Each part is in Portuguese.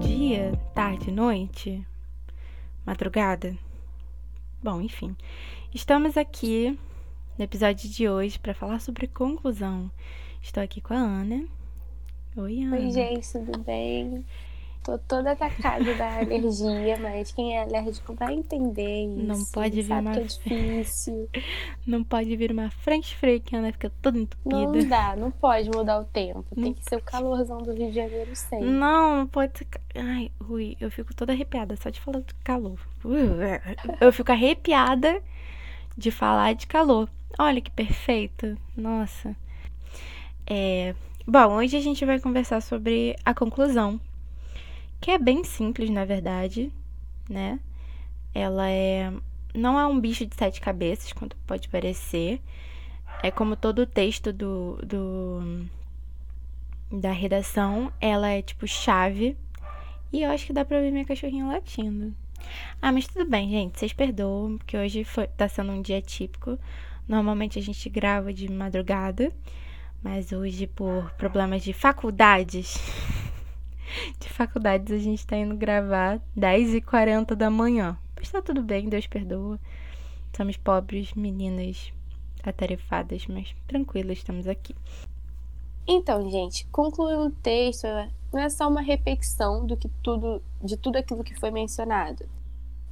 dia, tarde, noite, madrugada. Bom, enfim. Estamos aqui no episódio de hoje para falar sobre conclusão. Estou aqui com a Ana. Oi, Ana. Oi, gente, tudo bem? Tô toda atacada da alergia, mas quem é alérgico vai entender isso. Não pode vir uma... que é difícil. Não pode vir uma frente fria que a Ana fica toda entupida. Não dá, não pode mudar o tempo. Tem que ser o calorzão do Rio de Janeiro sempre. Não, não pode ser... Ai, Rui, eu fico toda arrepiada só de falar do calor. Eu fico arrepiada de falar de calor. Olha que perfeito. Nossa. É... Bom, hoje a gente vai conversar sobre a conclusão que é bem simples, na verdade, né? Ela é não é um bicho de sete cabeças, quanto pode parecer. É como todo o texto do, do da redação, ela é tipo chave. E eu acho que dá pra ouvir minha cachorrinha latindo. Ah, mas tudo bem, gente. Vocês perdoam, porque hoje foi, tá sendo um dia típico. Normalmente a gente grava de madrugada, mas hoje, por problemas de faculdades, de faculdades, a gente tá indo gravar 10h40 da manhã. Mas tá tudo bem, Deus perdoa. Somos pobres meninas atarefadas, mas tranquilas, estamos aqui. Então, gente, concluir um texto não é só uma repetição do que tudo, de tudo aquilo que foi mencionado.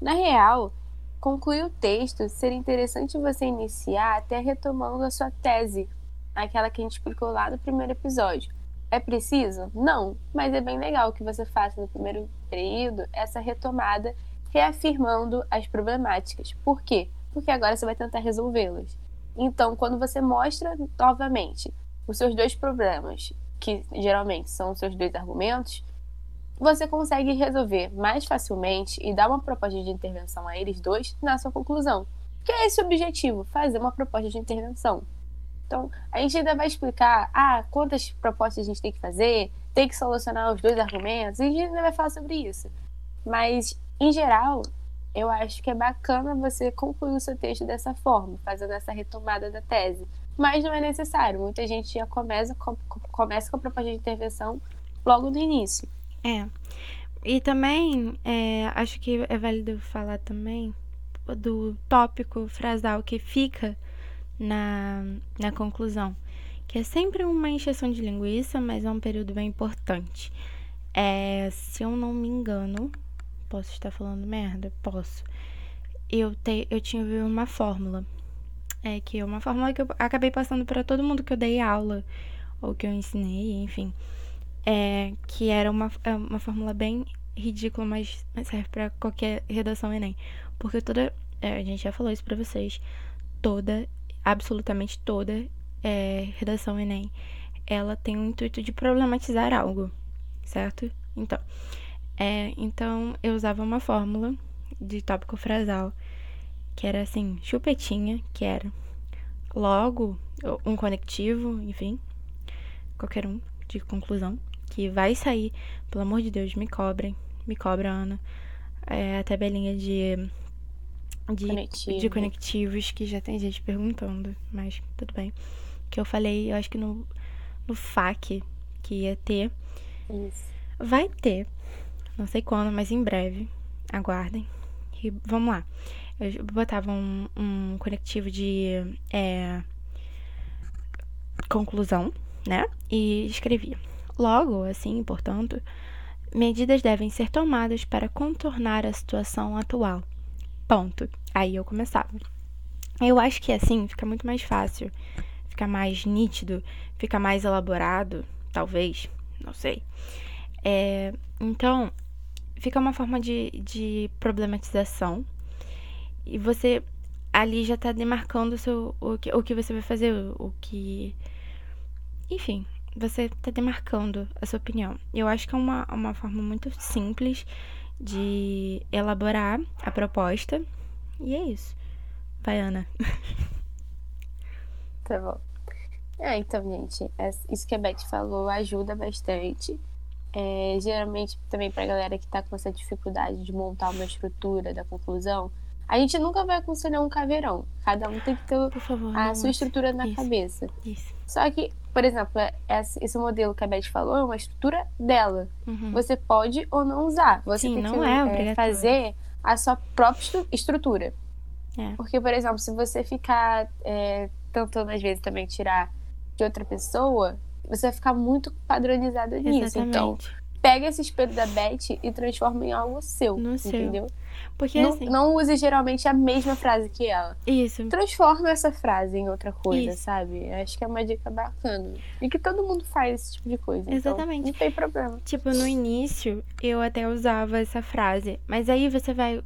Na real, concluir o texto seria interessante você iniciar até retomando a sua tese, aquela que a gente explicou lá no primeiro episódio é preciso? Não, mas é bem legal que você faça no primeiro período essa retomada, reafirmando as problemáticas. Por quê? Porque agora você vai tentar resolvê-las. Então, quando você mostra novamente os seus dois problemas, que geralmente são os seus dois argumentos, você consegue resolver mais facilmente e dar uma proposta de intervenção a eles dois na sua conclusão. Que é esse o objetivo, fazer uma proposta de intervenção. Então, a gente ainda vai explicar ah, quantas propostas a gente tem que fazer, tem que solucionar os dois argumentos, a gente ainda vai falar sobre isso. Mas, em geral, eu acho que é bacana você concluir o seu texto dessa forma, fazendo essa retomada da tese. Mas não é necessário, muita gente já começa com, começa com a proposta de intervenção logo no início. É. E também, é, acho que é válido falar também do tópico frasal que fica na, na conclusão, que é sempre uma encheção de linguiça, mas é um período bem importante. É, se eu não me engano, posso estar falando merda? Posso. Eu, te, eu tinha uma fórmula. É que é uma fórmula que eu acabei passando para todo mundo que eu dei aula, ou que eu ensinei, enfim. É, que era uma, é uma fórmula bem ridícula, mas serve para qualquer redação Enem. Porque toda. É, a gente já falou isso pra vocês. Toda absolutamente toda é, redação Enem, ela tem o intuito de problematizar algo, certo? Então, é, então eu usava uma fórmula de tópico frasal que era assim, chupetinha, que era logo um conectivo, enfim, qualquer um de conclusão, que vai sair, pelo amor de Deus, me cobrem, me cobra, Ana, é, a tabelinha de de, Conectivo. de conectivos que já tem gente perguntando, mas tudo bem. Que eu falei, eu acho que no, no FAQ que ia ter. Isso. Vai ter, não sei quando, mas em breve. Aguardem. E vamos lá. Eu botava um, um conectivo de é, conclusão, né? E escrevia. Logo, assim, portanto, medidas devem ser tomadas para contornar a situação atual Ponto. Aí eu começava. Eu acho que assim fica muito mais fácil, fica mais nítido, fica mais elaborado, talvez, não sei. É, então, fica uma forma de, de problematização e você ali já tá demarcando o, seu, o, que, o que você vai fazer, o, o que. Enfim, você tá demarcando a sua opinião. Eu acho que é uma, uma forma muito simples de elaborar a proposta. E é isso. Vai, Ana. Tá bom. É, então, gente, é, isso que a Beth falou ajuda bastante. É, geralmente, também para a galera que está com essa dificuldade de montar uma estrutura da conclusão, A gente nunca vai aconselhar um caveirão. Cada um tem que ter favor. a sua estrutura na Isso. cabeça. Isso. Só que, por exemplo, esse esse modelo que a Beth falou é uma estrutura dela. Uhum. Você pode ou não usar. Você Sim, tem não que é é, fazer a sua própria estru- estrutura. É. Porque, por exemplo, se você ficar é, tentando, às vezes, também tirar de outra pessoa, você vai ficar muito padronizada nisso. Então, Exatamente. Pega esse espelho da Beth e transforma em algo seu. No seu. entendeu? Porque Não, assim. não use geralmente a mesma frase que ela. Isso. Transforma essa frase em outra coisa, Isso. sabe? Acho que é uma dica bacana. E que todo mundo faz esse tipo de coisa. então Exatamente. não tem problema. Tipo, no início eu até usava essa frase, mas aí você vai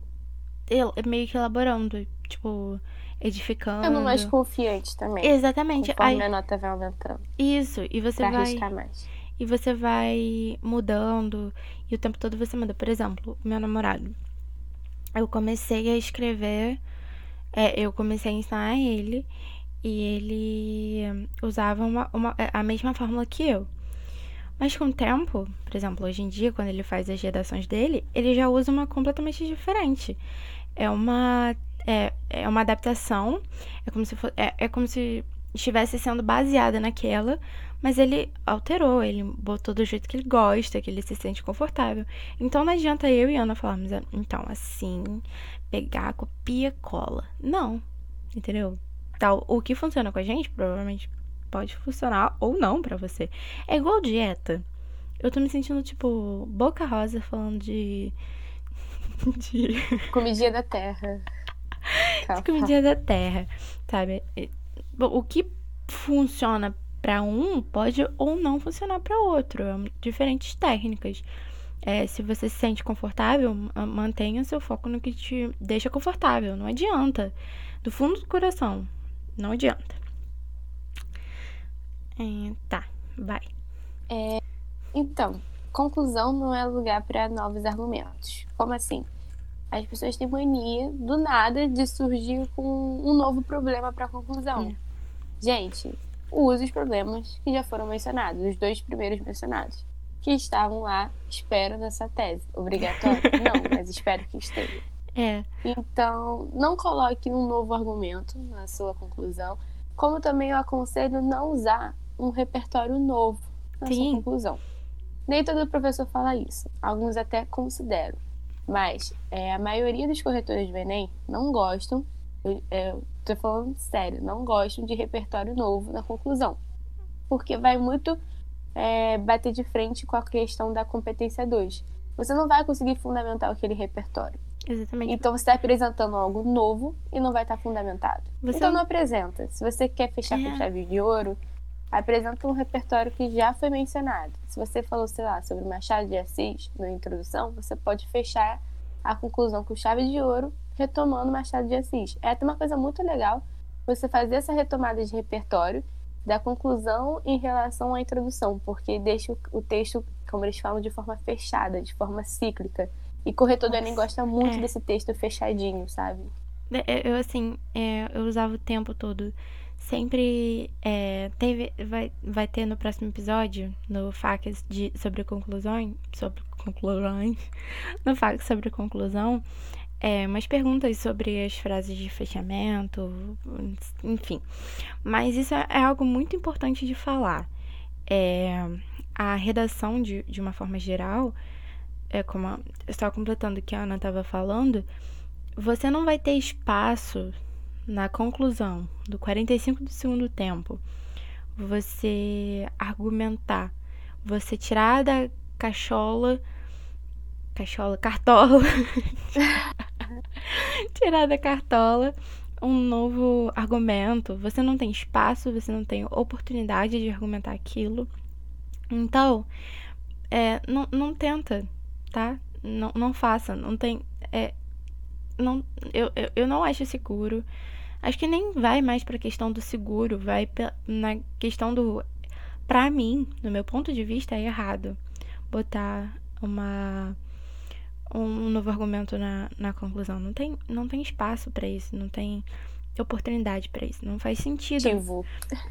meio que elaborando, tipo, edificando. Ficando mais confiante também. Exatamente. Conforme Aí, a nota vai aumentando. isso, e você Pra vai arriscar mais. E você vai mudando e o tempo todo você muda. Por exemplo, meu namorado. Eu comecei a escrever, é, eu comecei a ensinar ele e ele usava uma, uma- a mesma fórmula que eu. Mas com o tempo, por exemplo, hoje em dia, quando ele faz as redações dele, ele já usa uma completamente diferente. É uma, é, é uma adaptação, é como se é, é como se estivesse sendo baseada naquela, mas ele alterou, ele botou do jeito que ele gosta, que ele se sente confortável. Então não adianta eu e Ana falarmos, "Ah, então, assim, pegar, copia, cola. Não, entendeu? Tal, o que funciona com a gente, provavelmente pode funcionar ou não pra você. É igual dieta. Eu tô me sentindo, tipo, boca rosa falando de. de. Comidinha da terra. de comidinha da terra, sabe? Bom, O que funciona pra um pode ou não funcionar pra outro. É diferentes técnicas. É, se você se sente confortável, ma- mantenha seu foco no que te deixa confortável. Não adianta. Do fundo do coração. Não adianta. É, tá, vai. Então, conclusão não é lugar para novos argumentos. Como assim? As pessoas têm mania, do nada, de surgir com um novo problema para conclusão. É. Gente, use os problemas que já foram mencionados, os dois primeiros mencionados, que estavam lá, espero, nessa tese. Obrigatório? não, mas espero que esteja. É, Então, não coloque um novo argumento na sua conclusão, como também eu aconselho não usar um repertório novo na Sim. sua conclusão. Nem todo professor fala isso, alguns até consideram, mas é, a maioria dos corretores do Enem não gostam, eu, é, eu tô falando sério, não gostam de repertório novo na conclusão, porque vai muito é, bater de frente com a questão da competência 2. Você não vai conseguir fundamentar aquele repertório. exatamente. Então você está apresentando algo novo e não vai estar fundamentado. Você então não- não apresenta. Se você quer fechar É. com chave de ouro, apresenta um repertório que já foi mencionado. Se você falou, sei lá, sobre Machado de Assis na introdução, você pode fechar a conclusão com chave de ouro, retomando Machado de Assis. É até uma coisa muito legal você fazer essa retomada de repertório da conclusão em relação à introdução, porque deixa o- texto, como eles falam, de forma fechada, de forma cíclica. E corretor do Enem gosta muito é. desse texto fechadinho, sabe? É, Eu, assim, é, eu usava o tempo todo. Sempre é, teve, vai, vai ter no próximo episódio, no FAQs de, sobre conclusões, sobre conclusões, no FAQs sobre conclusão, é, umas perguntas sobre as frases de fechamento, enfim. Mas isso é, é algo muito importante de falar. É, a redação, de, de uma forma geral, é como a, só completando o que a Ana estava falando, você não vai ter espaço na conclusão do 45 do segundo tempo. Você argumentar, você tirar da cachola, cachola, cartola, tirar da cartola um novo argumento. Você não tem espaço, você não tem oportunidade de argumentar aquilo. Então, é, não, não tenta, tá? Não, não faça, não tem. É, não, eu, eu, eu não acho seguro. Acho que nem vai mais pra questão do seguro, vai na questão do. Pra mim, no meu ponto de vista, é errado botar uma um novo argumento na, na conclusão. Não tem, não tem espaço pra isso, não tem oportunidade pra isso, não faz sentido. Ativo.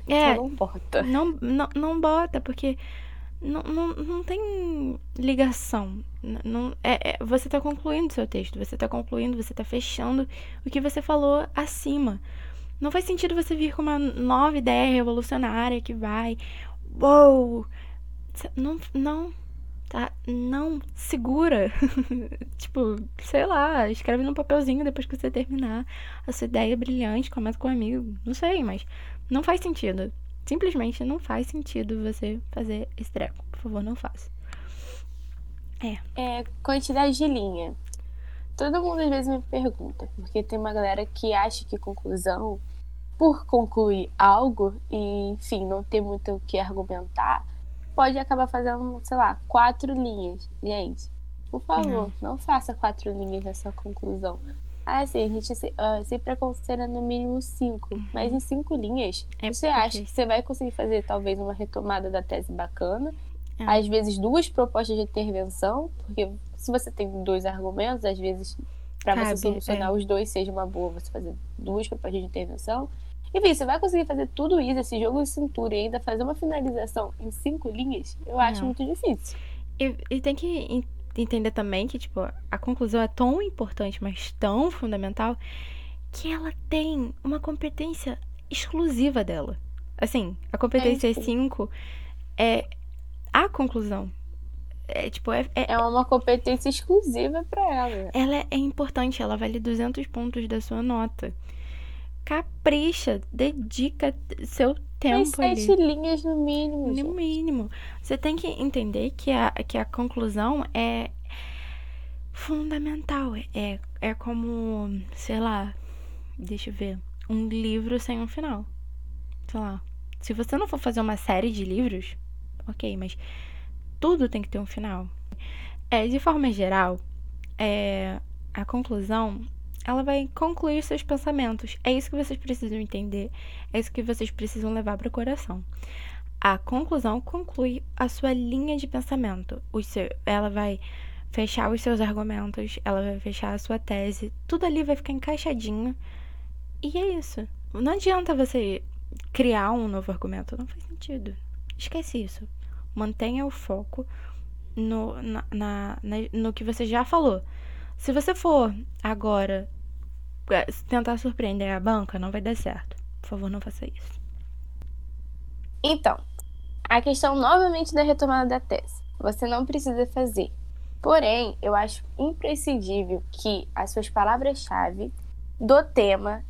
É, não bota. não, não, não bota, porque não, não, não tem ligação. Não, é, é, você está concluindo seu texto, você está concluindo, você está fechando o que você falou acima. Não faz sentido você vir com uma nova ideia revolucionária que vai. Uou! Não, não, tá? Não, segura. tipo, sei lá, escreve num papelzinho depois que você terminar a sua ideia brilhante, comenta com um amigo, não sei, mas não faz sentido. Simplesmente não faz sentido você fazer esse treco. Por favor, não faça. É. É, quantidade de linha. Todo mundo às vezes me pergunta, porque tem uma galera que acha que conclusão, por concluir algo e, enfim, não ter muito o que argumentar, pode acabar fazendo, sei lá, quatro linhas. Gente, por favor, não, não faça quatro linhas nessa conclusão. Ah, sim, a gente uh, sempre aconselha no mínimo cinco. Uhum. Mas em cinco linhas, é você porque... acha que você vai conseguir fazer talvez uma retomada da tese bacana. É. Às vezes duas propostas de intervenção, porque se você tem dois argumentos, às vezes para você solucionar é. os dois seja uma boa você fazer duas propostas de intervenção. Enfim, você vai conseguir fazer tudo isso, esse jogo de cintura e ainda fazer uma finalização em cinco linhas, eu acho muito difícil. E, e tem que entender também que, tipo, a conclusão é tão importante, mas tão fundamental, que ela tem uma competência exclusiva dela. Assim, a competência 5 é, é a conclusão. É, tipo, é, é, é uma competência exclusiva para ela. Ela é, é importante, ela vale 200 pontos da sua nota. Capricha, dedica seu tempo Tem sete ali. linhas no mínimo. No gente. mínimo. Você tem que entender que a, que a conclusão é fundamental. É, é como, sei lá, deixa eu ver, um livro sem um final. Sei lá. Se você não for fazer uma série de livros, ok, mas tudo tem que ter um final. É, de forma geral, é, a conclusão ela vai concluir seus pensamentos. É isso que vocês precisam entender, é isso que vocês precisam levar para o coração. A conclusão conclui a sua linha de pensamento. Seu, ela vai fechar os seus argumentos, ela vai fechar a sua tese, tudo ali vai ficar encaixadinho. E é isso. Não adianta você criar um novo argumento, não faz sentido. Esquece isso. Mantenha o foco no, na, na, na, no que você já falou. Se você for agora tentar surpreender a banca, não vai dar certo. Por favor, não faça isso. Então, a questão novamente da retomada da tese. Você não precisa fazer. Porém, eu acho imprescindível que as suas palavras-chave do tema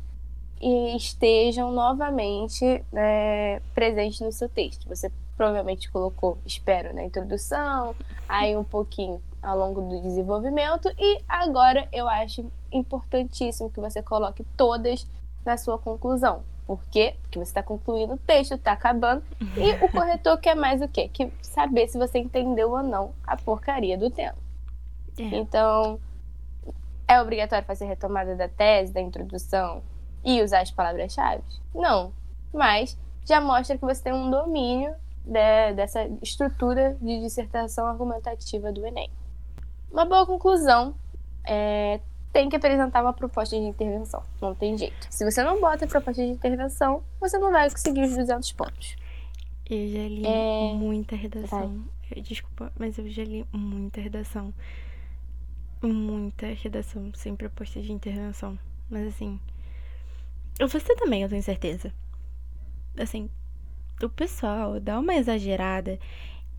estejam novamente é, presentes no seu texto. Você provavelmente colocou, espero, na introdução, aí um pouquinho ao longo do desenvolvimento e agora eu acho importantíssimo que você coloque todas na sua conclusão. Por quê? Porque você está concluindo o texto, está acabando, e o corretor quer mais o quê? Que saber se você entendeu ou não a porcaria do tema. É. Então, é obrigatório fazer retomada da tese, da introdução e usar as palavras-chave? Não. Mas já mostra que você tem um domínio de, dessa estrutura de dissertação argumentativa do Enem. Uma boa conclusão é tem que apresentar uma proposta de intervenção. Não tem jeito. Se você não bota a proposta de intervenção, você não vai conseguir os 200 pontos. Eu já li é... muita redação. Desculpa, mas eu já li muita redação. Muita redação sem proposta de intervenção. Mas assim. Você também, eu tenho certeza. Assim, o pessoal dá uma exagerada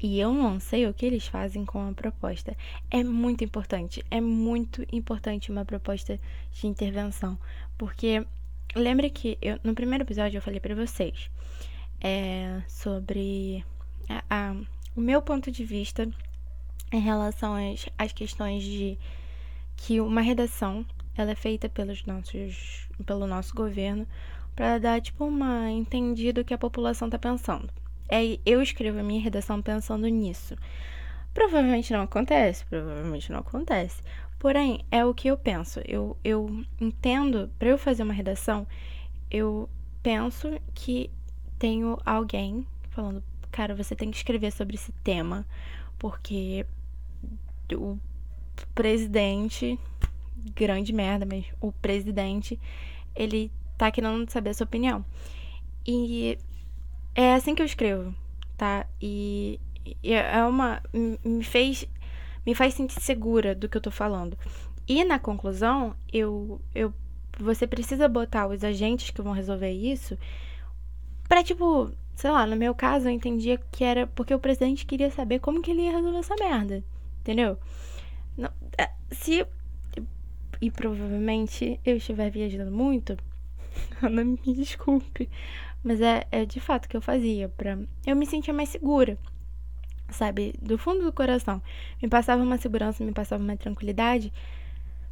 e eu não sei o que eles fazem com a proposta. É muito importante, é muito importante uma proposta de intervenção, porque lembra que eu, no primeiro episódio eu falei para vocês é, sobre a, a, o meu ponto de vista em relação às, às questões de que uma redação ela é feita pelos nossos, pelo nosso governo para dar tipo uma entendida do que a população está pensando é, eu escrevo a minha redação pensando nisso. Provavelmente não acontece, provavelmente não acontece. Porém, é o que eu penso. Eu, eu entendo, para eu fazer uma redação, eu penso que tenho alguém falando, cara, você tem que escrever sobre esse tema, porque o presidente, grande merda, mas o presidente, ele tá querendo saber a sua opinião. E é assim que eu escrevo, tá? E é uma. Me fez. Me faz sentir segura do que eu tô falando. E na conclusão, eu, eu você precisa botar os agentes que vão resolver isso pra, tipo, sei lá, no meu caso eu entendia que era porque o presidente queria saber como que ele ia resolver essa merda. Entendeu? Não, é, se. E provavelmente eu estiver viajando muito, Ana, me desculpe. Mas é, é de fato que eu fazia. Pra eu me sentia mais segura. Sabe? Do fundo do coração. Me passava uma segurança, me passava uma tranquilidade.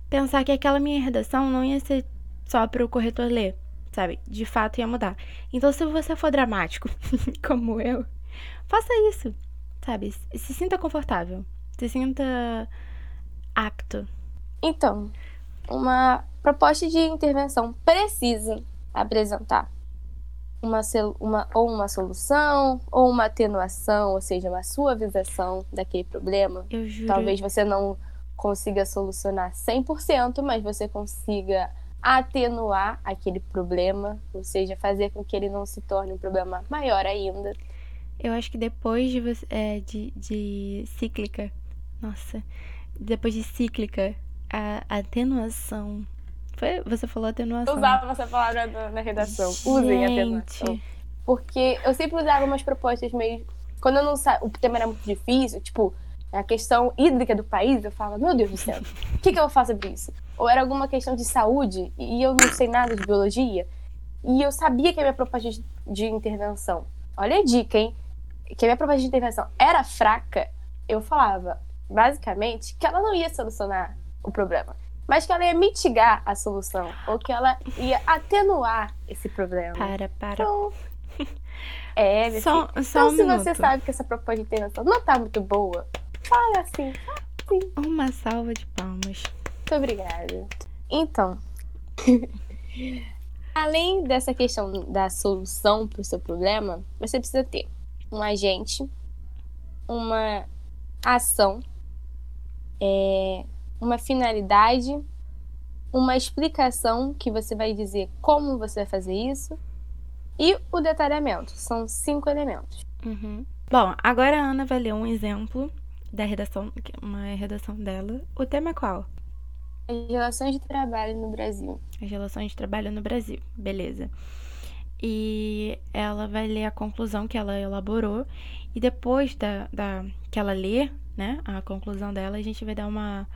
Pensar que aquela minha redação não ia ser só para o corretor ler, sabe? De fato ia mudar. Então, se você for dramático, como eu, faça isso, sabe? Se sinta confortável, se sinta apto. Então, uma proposta de intervenção precisa apresentar uma, uma, ou uma solução, ou uma atenuação, ou seja, uma suavização daquele problema. Eu juro. Talvez você não consiga solucionar 100%, mas você consiga atenuar aquele problema, ou seja, fazer com que ele não se torne um problema maior ainda. Eu acho que depois de, é, de, de cíclica, nossa, depois de cíclica, a, atenuação. Foi, você falou atenuação. Eu usava essa palavra na, na redação. Gente. Usem atenuação. Porque eu sempre usava umas propostas meio. Quando eu não sabia, o tema era muito difícil, tipo, a questão hídrica do país, eu falo, meu Deus do céu, o que, que eu fazer sobre isso? Ou era alguma questão de saúde e eu não sei nada de biologia e eu sabia que a minha proposta de, de intervenção, olha a dica, hein? Que a minha proposta de intervenção era fraca, eu falava, basicamente, que ela não ia solucionar o problema, mas que ela ia mitigar a solução, ou que ela ia atenuar esse problema. Para, para. Então, é, só, só então, um se minuto. você sabe que essa proposta de intervenção não tá muito boa, Fala assim, assim. Uma salva de palmas. Muito obrigada. Então, além dessa questão da solução para o seu problema, você precisa ter um agente, uma ação, é, uma finalidade, uma explicação que você vai dizer como você vai fazer isso e o detalhamento. São cinco elementos. Uhum. Bom, agora a Ana vai ler um exemplo da redação, uma redação dela. O tema é qual? As relações de trabalho no Brasil. As relações de trabalho no Brasil, beleza. E ela vai ler a conclusão que ela elaborou. E depois da, da que ela lê, né, a conclusão dela, a gente vai dar uma.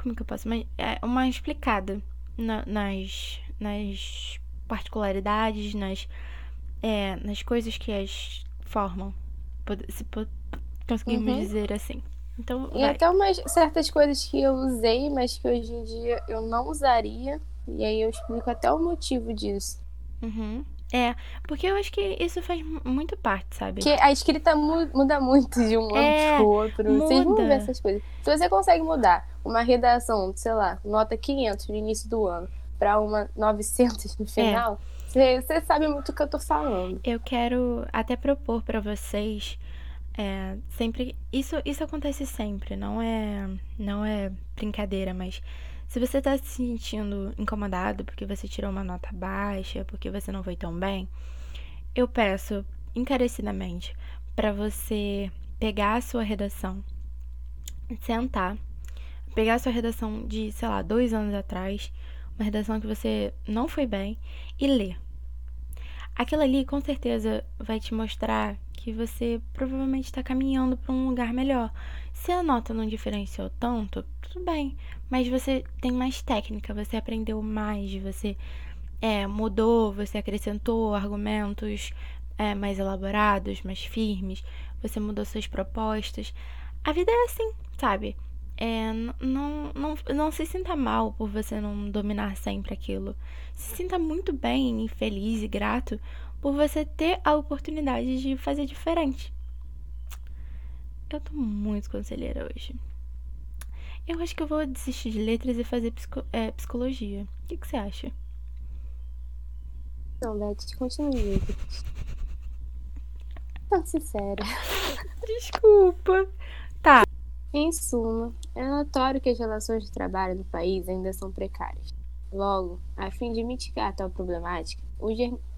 Como que eu posso? Uma, é, uma explicada na, nas, nas particularidades, nas, é, nas coisas que as formam. Se, Conseguimos uhum. dizer assim. Então, e vai. até umas certas coisas que eu usei, mas que hoje em dia eu não usaria. E aí eu explico até o motivo disso. Uhum. É, porque eu acho que isso faz muito parte, sabe? Que a escrita mu muda muito de um é, ano pro outro. Muda. Vocês vão ver essas coisas. Se você consegue mudar uma redação, sei lá, nota 500 no início do ano, para uma 900 no é. final, é. você, sabe muito o que eu tô falando. Eu quero até propor para vocês é, sempre isso isso acontece sempre, não é não é brincadeira, mas se você tá se sentindo incomodado porque você tirou uma nota baixa, porque você não foi tão bem, eu peço encarecidamente para você pegar a sua redação, sentar, pegar sua redação de, sei lá, dois anos atrás, uma redação que você não foi bem, e ler. Aquilo ali com certeza vai te mostrar que você provavelmente está caminhando para um lugar melhor. Se a nota não diferenciou tanto, tudo bem, mas você tem mais técnica, você aprendeu mais, você é, mudou, você acrescentou argumentos é, mais elaborados, mais firmes, você mudou suas propostas. A vida é assim, sabe? É, não, não, não se sinta mal por você não dominar sempre aquilo. Se sinta muito bem e feliz e grato por você ter a oportunidade de fazer diferente. Eu tô muito conselheira hoje. Eu acho que eu vou desistir de letras e fazer psico é, psicologia. O que, que você acha? Não, Beth, continue. Não, sincera. Desculpa. Em suma, é notório que as relações de trabalho no país ainda são precárias. Logo, a fim de mitigar tal problemática,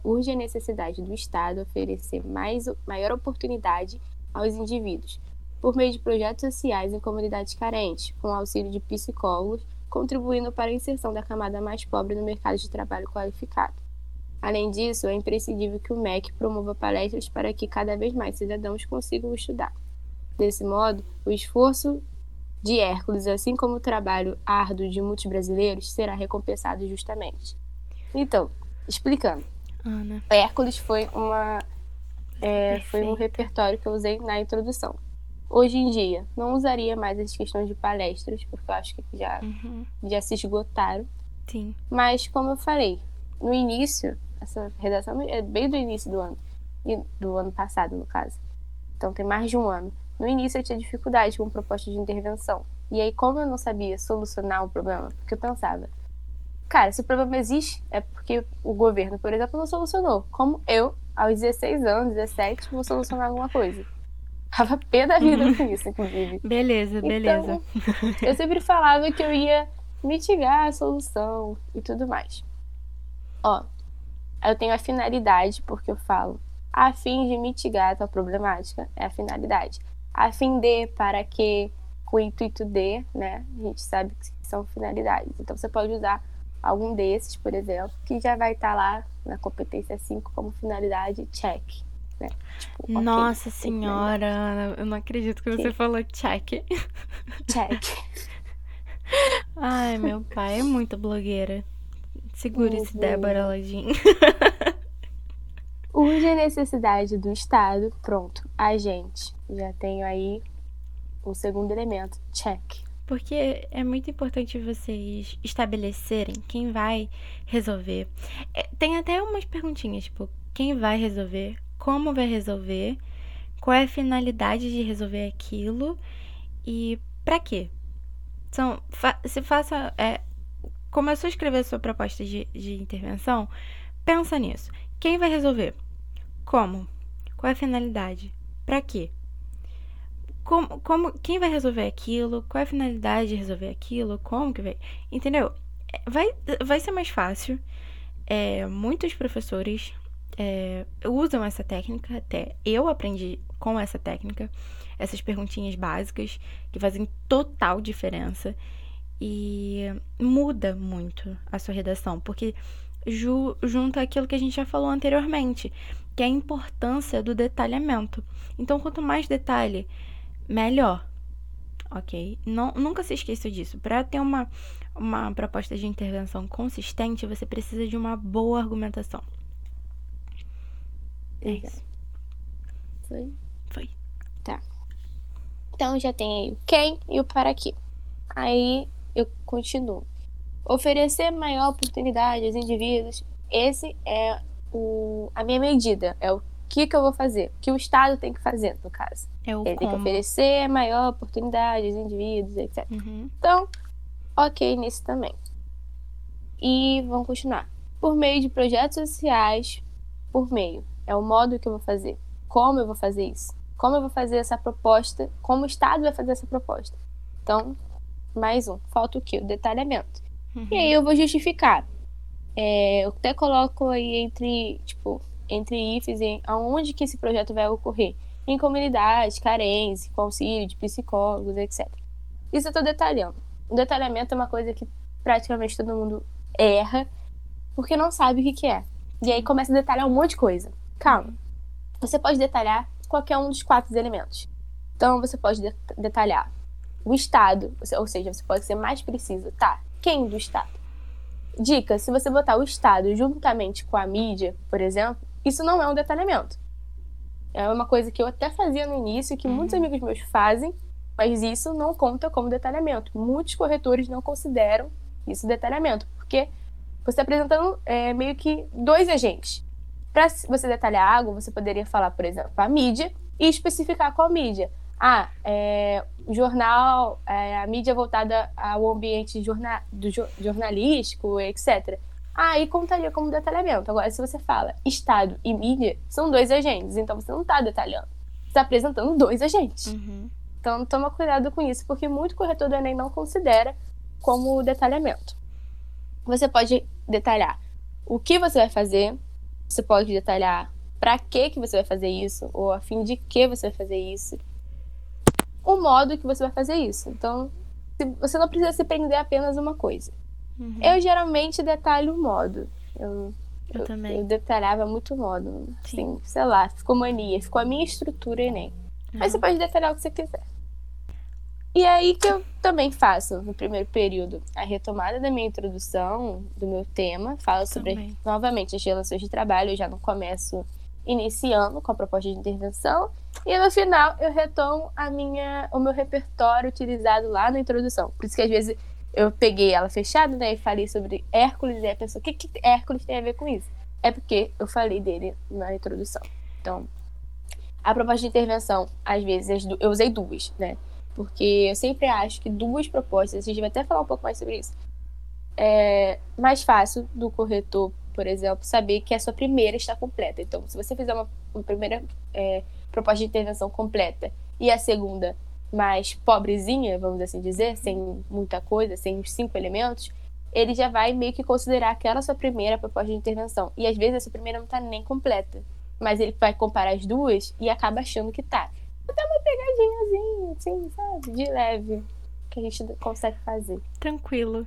urge a necessidade do Estado oferecer mais, maior oportunidade aos indivíduos, por meio de projetos sociais em comunidades carentes, com auxílio de psicólogos, contribuindo para a inserção da camada mais pobre no mercado de trabalho qualificado. Além disso, é imprescindível que o MEC promova palestras para que cada vez mais cidadãos consigam estudar. Desse modo, o esforço de Hércules, assim como o trabalho árduo de muitos brasileiros, será recompensado justamente. Então, explicando. Ana. Hércules foi uma é, foi um repertório que eu usei na introdução. Hoje em dia, não usaria mais as questões de palestras, porque eu acho que já, uhum. já se esgotaram. Sim. Mas, como eu falei, no início, essa redação é bem do início do ano, do ano passado, no caso. Então, tem mais de um ano. No início, eu tinha dificuldade com proposta de intervenção. E aí, como eu não sabia solucionar o problema, porque eu pensava, cara, se o problema existe, é porque o governo, por exemplo, não solucionou. Como eu, aos 16 anos, 17, vou solucionar alguma coisa. Tava pé da vida com isso, inclusive. Beleza, beleza. Então, eu sempre falava que eu ia mitigar a solução e tudo mais. Ó, eu tenho a finalidade, porque eu falo a fim de mitigar a tua problemática, é a finalidade. A fim de, para que, com o intuito de, né? A gente sabe que são finalidades. Então você pode usar algum desses, por exemplo, que já vai estar tá lá na competência 5 como finalidade check. Né? Tipo, okay, Nossa senhora, eu não acredito que você falou check. Check. Ai, meu pai é muito blogueira. Segure-se, uhum. Débora Ladim. Urge a necessidade do Estado. Pronto, a gente. Já tenho aí o segundo elemento. Check. Porque é muito importante vocês estabelecerem quem vai resolver. É, tem até umas perguntinhas, tipo, quem vai resolver, como vai resolver, qual é a finalidade de resolver aquilo e para quê. São, fa se faça. É, começou a escrever a sua proposta de, de intervenção, pensa nisso. Quem vai resolver? Como? Qual é a finalidade? Para quê? Como, como, quem vai resolver aquilo, qual é a finalidade de resolver aquilo, como que vai. Entendeu? É, vai, vai ser mais fácil. É, muitos professores é, usam essa técnica, até eu aprendi com essa técnica, essas perguntinhas básicas que fazem total diferença e muda muito a sua redação, porque ju, junta aquilo que a gente já falou anteriormente, que é a importância do detalhamento. Então, quanto mais detalhe melhor. Ok? Não, nunca se esqueça disso. Para ter uma, uma proposta de intervenção consistente, você precisa de uma boa argumentação. É isso. Foi? Foi. Tá. Então já tem aí o quem e o para quê. Aí eu continuo. Oferecer maior oportunidade aos indivíduos. Esse é o, a minha medida. É o que, que eu vou fazer? O que o Estado tem que fazer, no caso. É Ele como. tem que oferecer maior oportunidade aos indivíduos, etc. Uhum. Então, ok nisso também. E vamos continuar. Por meio de projetos sociais, por meio. É o modo que eu vou fazer. Como eu vou fazer isso? Como eu vou fazer essa proposta? Como o Estado vai fazer essa proposta? Então, mais um. Falta o quê? O detalhamento. Uhum. E aí eu vou justificar. É, eu até coloco aí entre, tipo, entre IFES e aonde que esse projeto vai ocorrer. Em comunidades com auxílio de psicólogos, etc. Isso eu estou detalhando. O detalhamento é uma coisa que praticamente todo mundo erra, porque não sabe o que, que é. E aí começa a detalhar um monte de coisa. Calma. Você pode detalhar qualquer um dos quatro elementos. Então, você pode de detalhar o Estado, ou seja, você pode ser mais preciso. Tá, quem do Estado? Dica: se você botar o Estado juntamente com a mídia, por exemplo, isso não é um detalhamento. É uma coisa que eu até fazia no início, que uhum. muitos amigos meus fazem, mas isso não conta como detalhamento. Muitos corretores não consideram isso detalhamento, porque você está apresentando é, meio que dois agentes. Para você detalhar algo, você poderia falar, por exemplo, a mídia e especificar qual mídia. Ah, é, o jornal, é, a mídia voltada ao ambiente jornal, do, jornalístico, etc aí contaria como detalhamento. Agora, se você fala Estado e mídia, são dois agentes, então você não está detalhando. Você está apresentando dois agentes. Uhum. Então, toma cuidado com isso, porque muito corretor do Enem não considera como detalhamento. Você pode detalhar o que você vai fazer, você pode detalhar para que que você vai fazer isso ou a fim de que você vai fazer isso. O modo que você vai fazer isso. Então, você não precisa se prender a apenas uma coisa. Uhum. Eu geralmente detalho o modo. Eu, eu, eu, também. Eu detalhava muito o modo. Sim. Assim, sei lá, ficou mania, ficou a minha estrutura Enem. Uhum. Mas você pode detalhar o que você quiser. E aí que eu também faço, no primeiro período, a retomada da minha introdução, do meu tema. Falo sobre, também. novamente, as relações de trabalho. Eu já não começo iniciando com a proposta de intervenção. E no final, eu retomo a minha, o meu repertório utilizado lá na introdução. Por isso que, às vezes, eu peguei ela fechada, né? E falei sobre Hércules. E a pessoa, o que, que Hércules tem a ver com isso? É porque eu falei dele na introdução. Então, a proposta de intervenção, às vezes, eu usei duas, né? Porque eu sempre acho que duas propostas, a gente vai até falar um pouco mais sobre isso, é mais fácil do corretor, por exemplo, saber que a sua primeira está completa. Então, se você fizer uma, uma primeira é, proposta de intervenção completa e a segunda mais pobrezinha, vamos assim dizer, sem muita coisa, sem os cinco elementos, ele já vai meio que considerar aquela sua primeira proposta de intervenção. E às vezes essa primeira não está nem completa. Mas ele vai comparar as duas e acaba achando que tá até uma pegadinhazinha, assim, sabe? De leve. Que a gente consegue fazer. Tranquilo.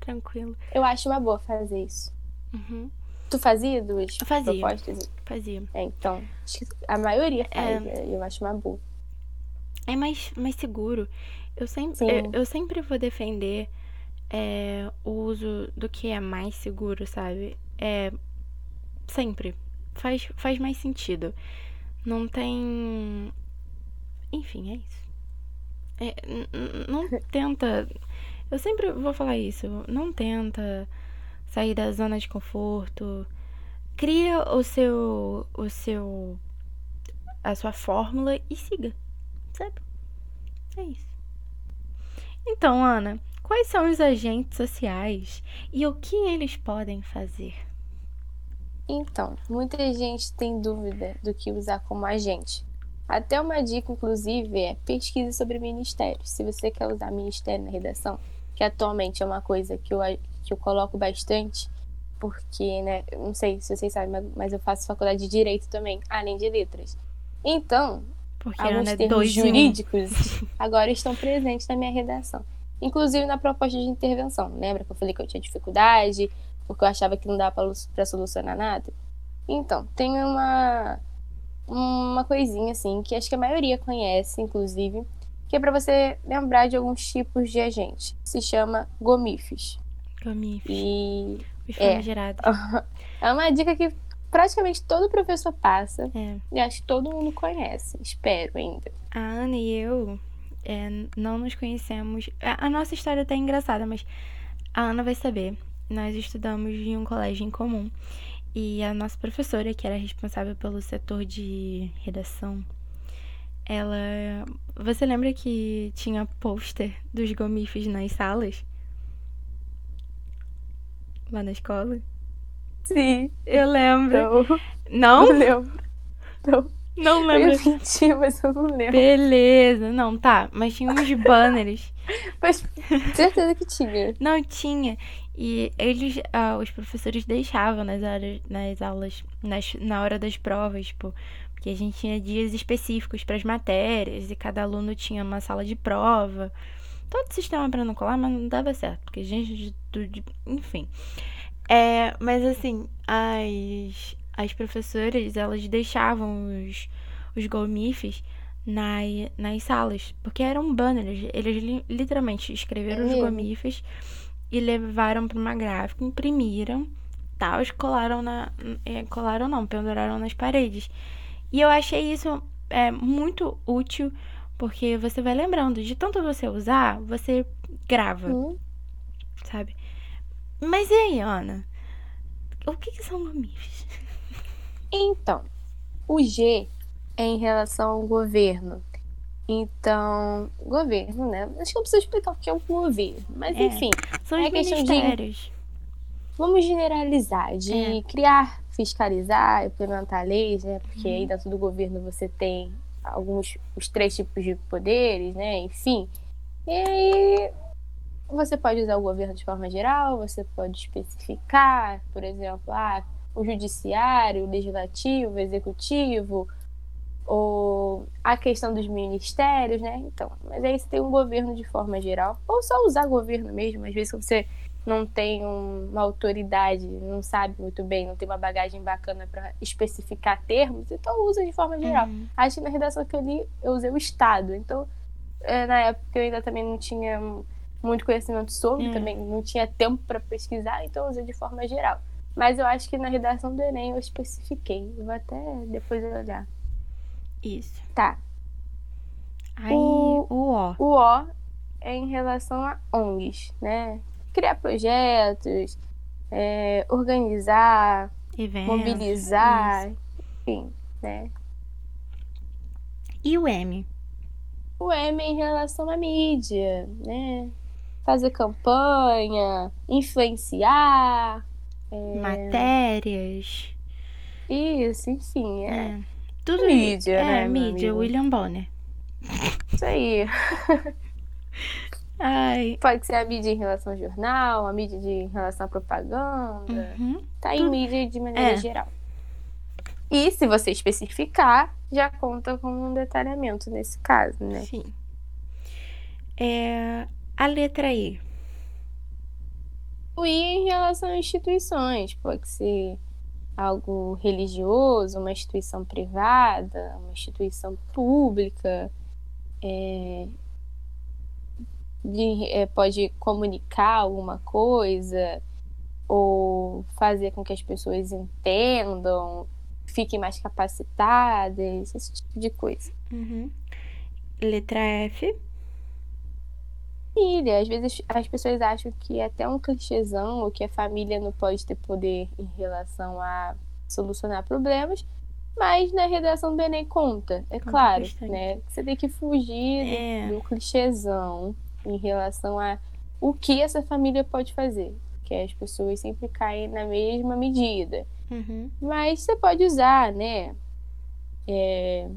Tranquilo. Eu acho uma boa fazer isso. Uhum. Tu fazia duas fazia. propostas? Fazia. É, então, a maioria faz. É... Eu acho uma boa. É mais, mais seguro. Eu sempre, eu, eu, sempre vou defender é, o uso do que é mais seguro, sabe? É. Sempre. Faz, faz mais sentido. Não tem enfim, é isso. É, não tenta. Eu sempre vou falar isso. Não tenta sair da zona de conforto. Cria o seu. o seu. a sua fórmula e siga. É isso. Então, Ana, quais são os agentes sociais e o que eles podem fazer? Então, muita gente tem dúvida do que usar como agente. Até uma dica, inclusive, é pesquise sobre ministérios. Se você quer usar ministério na redação, que atualmente é uma coisa que eu, que eu coloco bastante, porque, né, não sei se vocês sabem, mas eu faço faculdade de Direito também, além de Letras. Então, porque alguns é termos jurídicos agora estão presentes na minha redação. Inclusive na proposta de intervenção. Lembra que eu falei que eu tinha dificuldade, porque eu achava que não dava para solucionar nada? Então, tem uma uma coisinha assim que acho que a maioria conhece, inclusive, que é para você lembrar de alguns tipos de agente. Se chama gomifes. Gomifes. E é, é uma dica que praticamente todo professor passa. É. E acho que todo mundo conhece. Espero ainda. A Ana e eu é, não nos conhecemos. A, a nossa história tá engraçada, mas a Ana vai saber. Nós estudamos em um colégio em comum. E a nossa professora, que era responsável pelo setor de redação, ela. Você lembra que tinha pôster dos gomifes nas salas? Lá na escola? Sim. Eu lembro. Não? Não? Não lembro. Não. Não lembro. Eu menti, mas eu não lembro. Beleza. Não, tá. Mas tinha uns banners. Mas certeza que tinha. Não, tinha. E eles, ah, os professores deixavam nas, horas, nas aulas, nas, na hora das provas, tipo, porque a gente tinha dias específicos para as matérias e cada aluno tinha uma sala de prova. Todo sistema para não colar, mas não dava certo, porque a gente, enfim. É, mas assim, as, as professoras, elas deixavam os, os golmifes na, nas salas, porque eram banners, eles literalmente escreveram é os gomifes e levaram para uma gráfica, imprimiram, tal, colaram na, é, colaram não, penduraram nas paredes. E eu achei isso é, muito útil, porque você vai lembrando, de tanto você usar, você grava, hum. sabe? Mas e aí, Ana? O que, que são mamíferos? Então, o G é em relação ao governo. Então, governo, né? Acho que eu preciso explicar o que é o governo. Mas, é, enfim. São é questão de. Vamos generalizar, de é. criar, fiscalizar, implementar leis, né? Porque uhum. aí dentro do governo você tem alguns, os três tipos de poderes, né? Enfim. E aí você pode usar o governo de forma geral, você pode especificar, por exemplo, ah, o judiciário, o legislativo, o executivo, ou a questão dos ministérios, né? Então, mas aí você tem um governo de forma geral, ou só usar governo mesmo, às vezes você não tem uma autoridade, não sabe muito bem, não tem uma bagagem bacana para especificar termos, então usa de forma geral. Uhum. Acho que na redação que eu li, eu usei o Estado. Então, é, na época eu ainda também não tinha muito conhecimento sobre, uhum. também não tinha tempo para pesquisar, então eu usei de forma geral. Mas eu acho que na redação do Enem eu especifiquei. Eu vou até depois olhar. Isso. Tá. Aí, o, o O. O O é em relação a ONGs, né? criar projetos, é, organizar, Eventos, mobilizar, isso. enfim, né? E o M? O M é em relação à mídia, né? Fazer campanha, influenciar. É... Matérias. Isso, enfim, é. é. Tudo mídia, é, né? mídia, William Bonner. Isso aí. Ai. Pode ser a mídia em relação ao jornal, a mídia de, em relação à propaganda. Uhum. Tá em mídia de maneira é. geral. E se você especificar, já conta com um detalhamento nesse caso, né? Sim. É, a letra I. O I em relação a instituições. Pode ser algo religioso, uma instituição privada, uma instituição pública. É, de, é, pode comunicar alguma coisa ou fazer com que as pessoas entendam, fiquem mais capacitadas, esse tipo de coisa. Uhum. Letra F. Família. Às vezes as pessoas acham que é até um clichêzão ou que a família não pode ter poder em relação a solucionar problemas, mas na redação do Enem conta, é conta claro, bastante. né? Você tem que fugir é. do, do clichêzão em relação a o que essa família pode fazer. Que as pessoas sempre caem na mesma medida. Uhum. Mas você pode usar, né? É,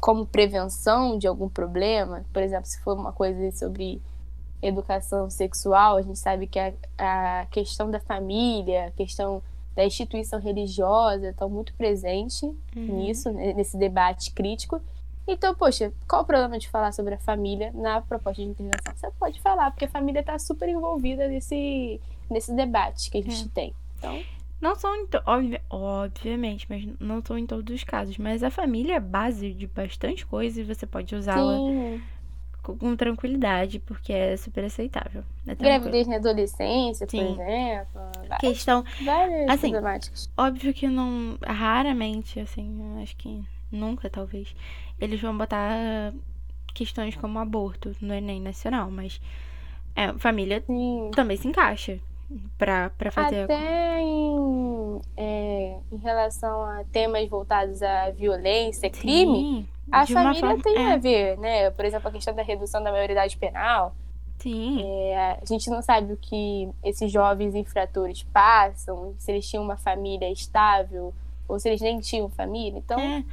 como prevenção de algum problema. Por exemplo, se for uma coisa sobre educação sexual, a gente sabe que a, a questão da família, a questão da instituição religiosa estão muito presente uhum. nisso, nesse debate crítico. Então, poxa, qual o problema de falar sobre a família na proposta de integração? Você pode falar, porque a família está super envolvida nesse, nesse debate que a gente é. tem. Então. Não são, obvi obviamente, mas não são em todos os casos. Mas a família é base de bastante coisa e você pode usá-la com, tranquilidade, porque é super aceitável. É Gravidez na adolescência, Sim. por exemplo. Questão. Várias assim, problemáticas. Óbvio que não. Raramente, assim, acho que nunca, talvez eles vão botar questões como aborto no Enem Nacional, mas é, família Sim. também se encaixa para fazer. Até em, é, em relação a temas voltados à violência, Sim, crime, a família forma, tem é. a ver, né? Por exemplo, a questão da redução da maioridade penal. Sim. É, a gente não sabe o que esses jovens infratores passam, se eles tinham uma família estável ou se eles nem tinham família. Então, é.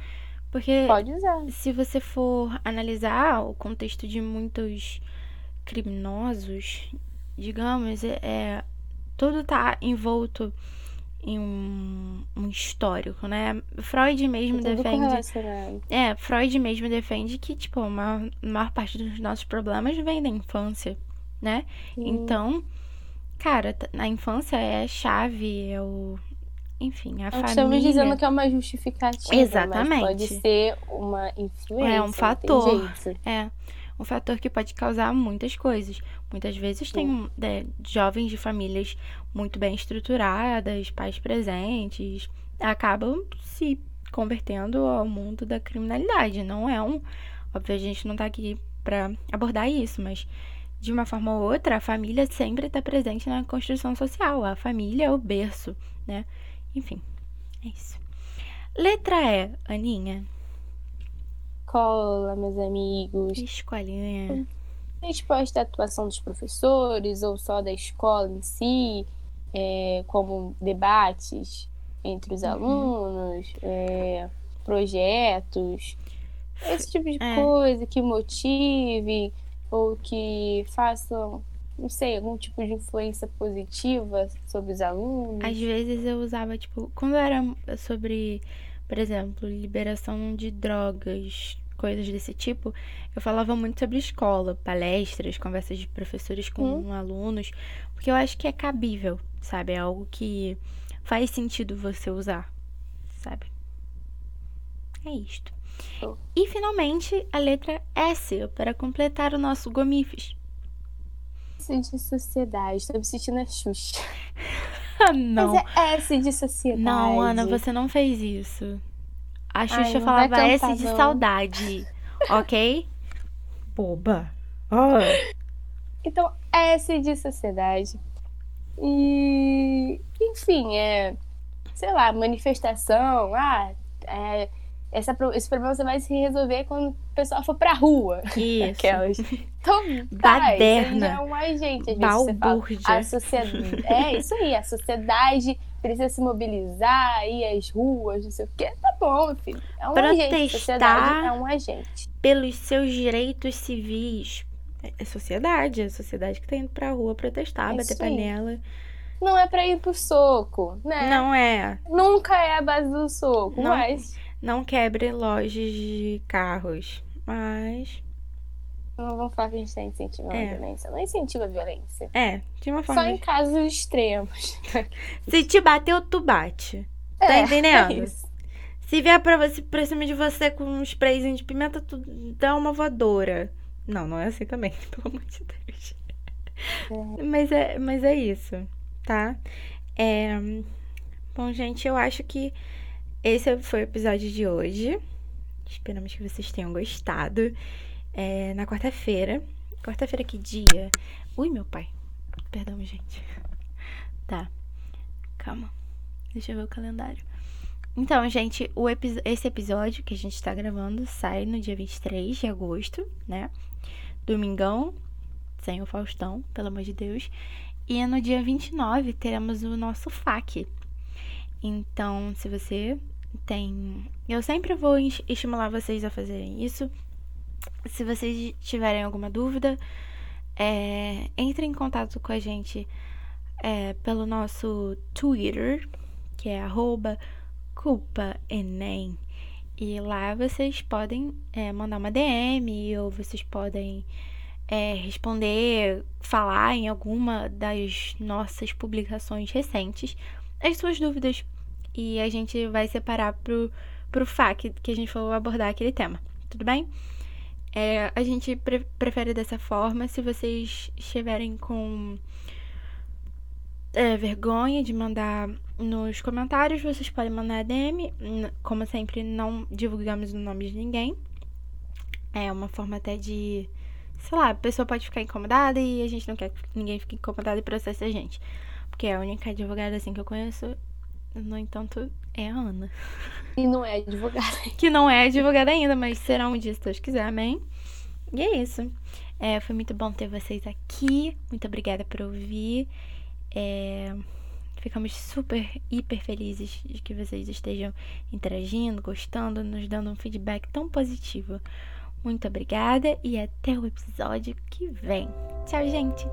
Porque Pode usar. se você for analisar o contexto de muitos criminosos, digamos, é, é tudo tá envolto em um, um histórico, né? Freud mesmo tudo defende. É, Freud mesmo defende que, tipo, a maior, a maior parte dos nossos problemas vem da infância, né? Então, cara, na infância é a chave, é o, enfim, a família. Estamos dizendo que é uma justificativa. Exatamente. pode ser uma influência. É um fator. É. Um fator que pode causar muitas coisas. Muitas vezes tem é, jovens de famílias muito bem estruturadas, pais presentes, acabam se convertendo ao mundo da criminalidade. Não é um. Óbvio, a gente não tá aqui para abordar isso, mas de uma forma ou outra, a família sempre está presente na construção social. A família é o berço, né? Enfim, é isso. Letra E, Aninha. Escola, meus amigos. Escolinha. Resposta à atuação dos professores ou só da escola em si, é, como debates entre os uhum. alunos, é, projetos, esse tipo de é. coisa que motive ou que façam não sei, algum tipo de influência positiva sobre os alunos? Às vezes eu usava, tipo, quando era sobre, por exemplo, liberação de drogas, coisas desse tipo, eu falava muito sobre escola, palestras, conversas de professores com hum. alunos, porque eu acho que é cabível, sabe? É algo que faz sentido você usar, sabe? É isto. Oh. E finalmente a letra S para completar o nosso gomifes. S de sociedade, estou me sentindo a Xuxa. não. Mas é S de sociedade. Não, Ana, você não fez isso. A Xuxa Ai, falava S de não. saudade, ok? Boba. Oh. Então, S de sociedade. E, enfim, é, sei lá, manifestação, ah, é, essa, esse problema você vai se resolver quando o pessoal for pra rua. Isso. Aquelas. Então, Baderna. Tá, é um agente. Às vezes fala, a sociedade. É isso aí, a sociedade precisa se mobilizar, ir às ruas, não sei o quê. Tá bom, filho. É um Protestar agente. A sociedade é um agente. Pelos seus direitos civis. É sociedade, é a sociedade que tá indo pra rua protestar, é bater panela. Não é pra ir pro soco, né? Não é. Nunca é a base do soco, não, mas não quebre lojas de carros, mas. Não vamos falar que a gente está incentivando é. a violência. Não incentiva a violência. É, de uma forma. Só em casos extremos. Se te bateu, tu bate. Tá é, entendendo? É Se vier pra, você, pra cima de você com um sprayzinho de pimenta, tu dá uma voadora. Não, não é assim também, pelo amor de Deus. É. Mas, é, mas é isso, tá? É... Bom, gente, eu acho que esse foi o episódio de hoje. Esperamos que vocês tenham gostado. É, na quarta-feira. Quarta-feira, que dia? Ui, meu pai. Perdão, gente. Tá. Calma. Deixa eu ver o calendário. Então, gente, o epi esse episódio que a gente tá gravando sai no dia 23 de agosto, né? Domingão, sem o Faustão, pelo amor de Deus. E no dia 29 teremos o nosso FAQ. Então, se você tem. Eu sempre vou estimular vocês a fazerem isso. Se vocês tiverem alguma dúvida, é, entre em contato com a gente é, pelo nosso Twitter, que é culpaenem. E lá vocês podem é, mandar uma DM ou vocês podem é, responder, falar em alguma das nossas publicações recentes as suas dúvidas e a gente vai separar pro, pro FAQ que a gente for abordar aquele tema, tudo bem? É, a gente pre prefere dessa forma. Se vocês estiverem com é, vergonha de mandar nos comentários, vocês podem mandar DM. Como sempre, não divulgamos o nome de ninguém. É uma forma até de. Sei lá, a pessoa pode ficar incomodada e a gente não quer que ninguém fique incomodado e processe a gente. Porque a única advogada assim que eu conheço no entanto, é a Ana. E não é advogada. que não é advogada ainda, mas será um dia se Deus quiser, amém? E é isso. É, foi muito bom ter vocês aqui. Muito obrigada por ouvir. É, ficamos super, hiper felizes de que vocês estejam interagindo, gostando, nos dando um feedback tão positivo. Muito obrigada e até o episódio que vem. Tchau, gente!